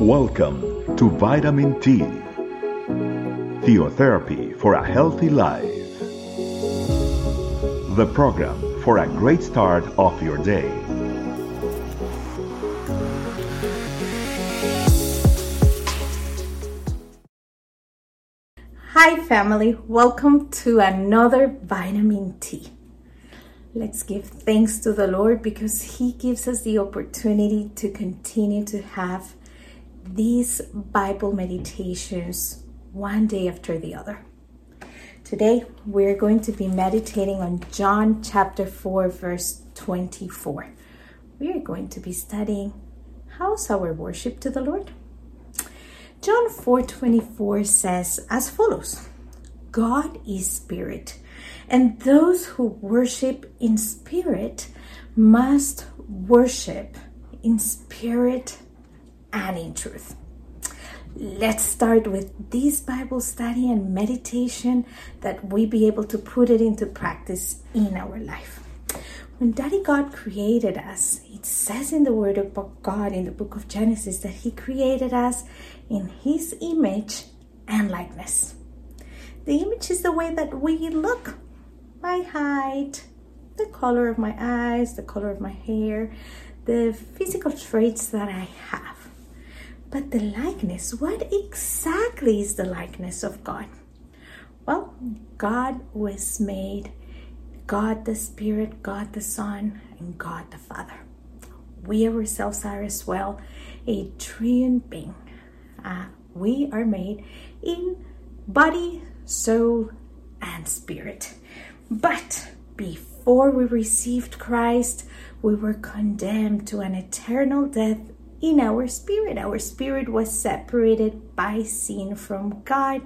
Welcome to Vitamin T, Theotherapy for a Healthy Life. The program for a great start of your day. Hi, family. Welcome to another Vitamin T. Let's give thanks to the Lord because He gives us the opportunity to continue to have these Bible meditations one day after the other. Today, we're going to be meditating on John chapter 4, verse 24. We are going to be studying how's our worship to the Lord. John 4:24 says as follows: God is spirit, and those who worship in spirit must worship in spirit and in truth. Let's start with this Bible study and meditation that we be able to put it into practice in our life. When Daddy God created us, it says in the Word of God in the book of Genesis that He created us in His image and likeness. The image is the way that we look my height, the color of my eyes, the color of my hair, the physical traits that I have. But the likeness, what exactly is the likeness of God? Well, God was made God the Spirit, God the Son, and God the Father. We ourselves are as well a triune being. Uh, we are made in body, soul, and spirit. But before we received Christ, we were condemned to an eternal death in our spirit. Our spirit was separated by sin from God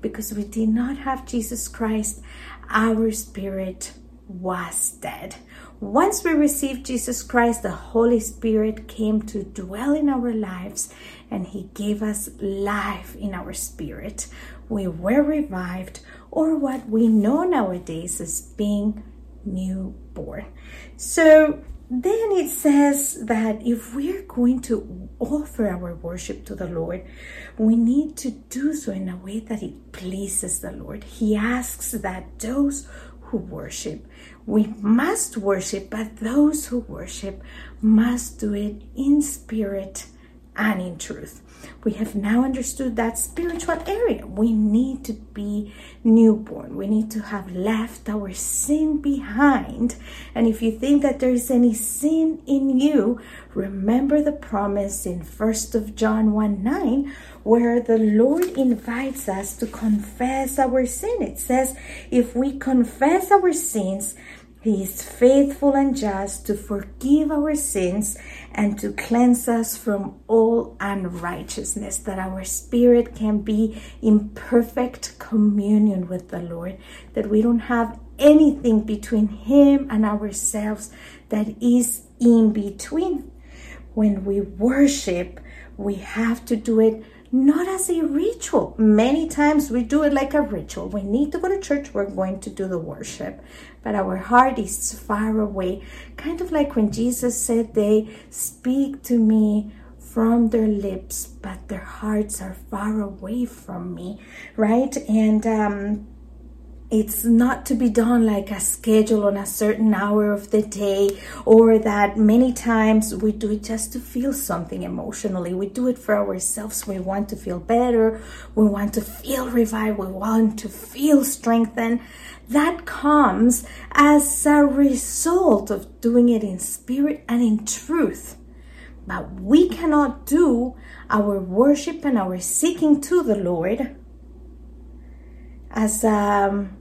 because we did not have Jesus Christ. Our spirit was dead. Once we received Jesus Christ, the Holy Spirit came to dwell in our lives and He gave us life in our spirit. We were revived, or what we know nowadays as being newborn. So then it says that if we're going to offer our worship to the Lord, we need to do so in a way that it pleases the Lord. He asks that those who worship. We must worship, but those who worship must do it in spirit and in truth. We have now understood that spiritual area. We need to be newborn. We need to have left our sin behind. And if you think that there is any sin in you, remember the promise in 1st of John 1 9, where the Lord invites us to confess our sin. It says, if we confess our sins, he is faithful and just to forgive our sins and to cleanse us from all unrighteousness, that our spirit can be in perfect communion with the Lord, that we don't have anything between Him and ourselves that is in between. When we worship, we have to do it not as a ritual. Many times we do it like a ritual. We need to go to church, we're going to do the worship. But our heart is far away. Kind of like when Jesus said, They speak to me from their lips, but their hearts are far away from me, right? And um, it's not to be done like a schedule on a certain hour of the day or that many times we do it just to feel something emotionally. We do it for ourselves. We want to feel better. We want to feel revived. We want to feel strengthened. That comes as a result of doing it in spirit and in truth. But we cannot do our worship and our seeking to the lord as a um,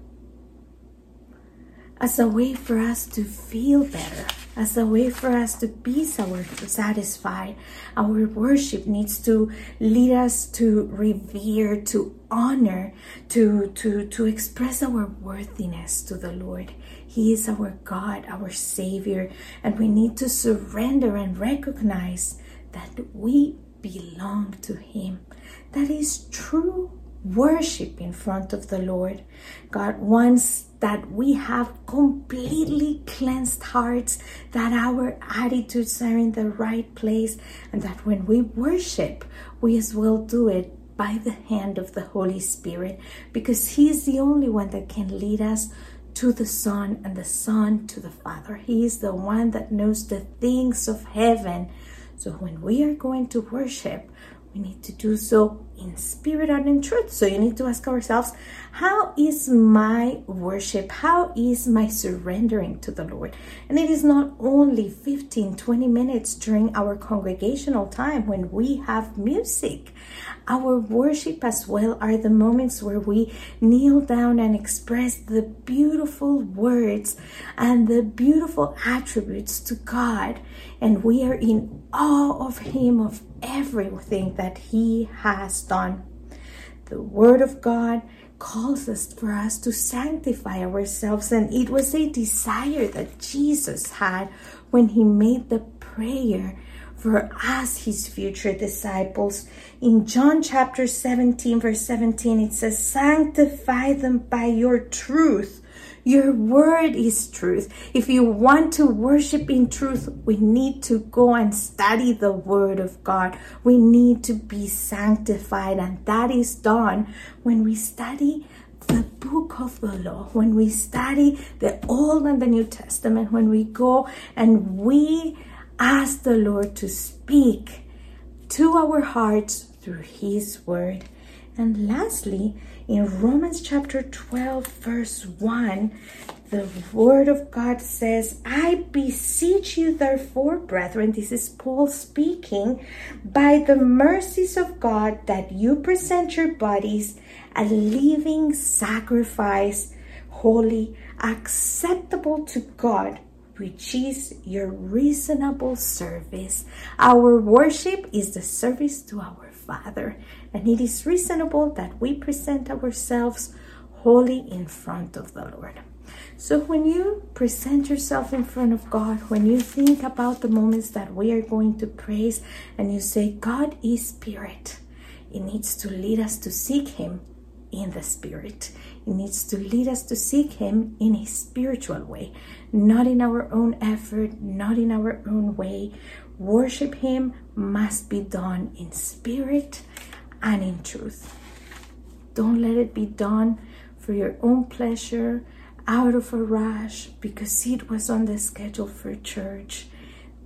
as a way for us to feel better, as a way for us to be satisfied. Our worship needs to lead us to revere, to honor, to, to, to express our worthiness to the Lord. He is our God, our Savior, and we need to surrender and recognize that we belong to Him. That is true worship in front of the Lord. God wants that we have completely cleansed hearts, that our attitudes are in the right place, and that when we worship, we as well do it by the hand of the Holy Spirit because He is the only one that can lead us to the Son and the Son to the Father. He is the one that knows the things of heaven. So when we are going to worship, we need to do so in spirit and in truth. So you need to ask ourselves, how is my worship? How is my surrendering to the Lord? And it is not only 15, 20 minutes during our congregational time when we have music. Our worship as well are the moments where we kneel down and express the beautiful words and the beautiful attributes to God. And we are in awe of Him, of everything that He has done. The Word of God calls us for us to sanctify ourselves, and it was a desire that Jesus had when He made the prayer for us, his future disciples. In John chapter 17, verse 17, it says, Sanctify them by your truth. Your word is truth. If you want to worship in truth, we need to go and study the word of God. We need to be sanctified, and that is done when we study the book of the law, when we study the Old and the New Testament, when we go and we ask the Lord to speak to our hearts through His Word. And lastly, in Romans chapter 12, verse 1, the Word of God says, I beseech you, therefore, brethren, this is Paul speaking, by the mercies of God, that you present your bodies a living sacrifice, holy, acceptable to God which is your reasonable service. Our worship is the service to our Father, and it is reasonable that we present ourselves wholly in front of the Lord. So, when you present yourself in front of God, when you think about the moments that we are going to praise, and you say, God is spirit, it needs to lead us to seek Him in the spirit. It needs to lead us to seek Him in a spiritual way, not in our own effort, not in our own way. Worship Him must be done in spirit and in truth. Don't let it be done for your own pleasure, out of a rush, because it was on the schedule for church.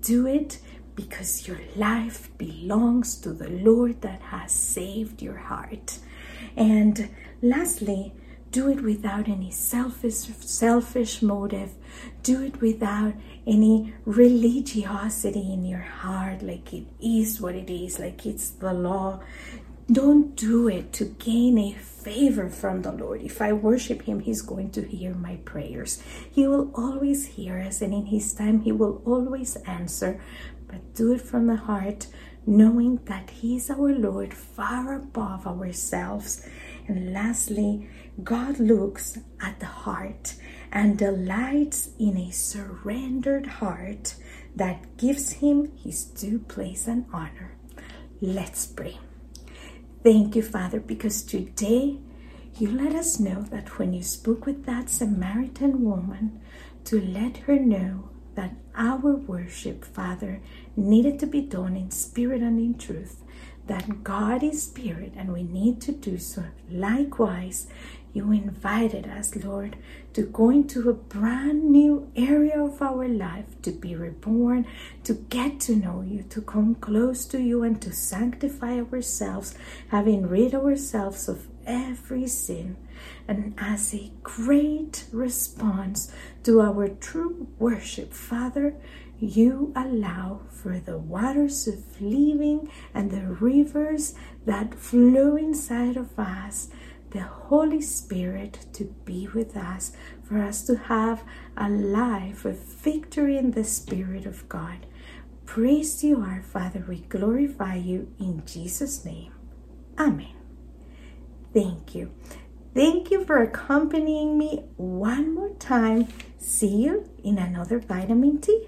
Do it because your life belongs to the Lord that has saved your heart. And lastly, do it without any selfish selfish motive do it without any religiosity in your heart like it is what it is like it's the law don't do it to gain a favor from the Lord. If I worship Him, He's going to hear my prayers. He will always hear us, and in His time, He will always answer. But do it from the heart, knowing that He is our Lord far above ourselves. And lastly, God looks at the heart and delights in a surrendered heart that gives him his due place and honor. Let's pray. Thank you, Father, because today you let us know that when you spoke with that Samaritan woman to let her know that our worship, Father, needed to be done in spirit and in truth, that God is spirit and we need to do so. Likewise, you invited us, Lord, to go into a brand new area of our life, to be reborn, to get to know you, to come close to you, and to sanctify ourselves, having rid ourselves of every sin. And as a great response to our true worship, Father, you allow for the waters of living and the rivers that flow inside of us the Holy Spirit to be with us, for us to have a life of victory in the Spirit of God. Praise you, our Father. We glorify you in Jesus' name. Amen. Thank you. Thank you for accompanying me one more time. See you in another vitamin T.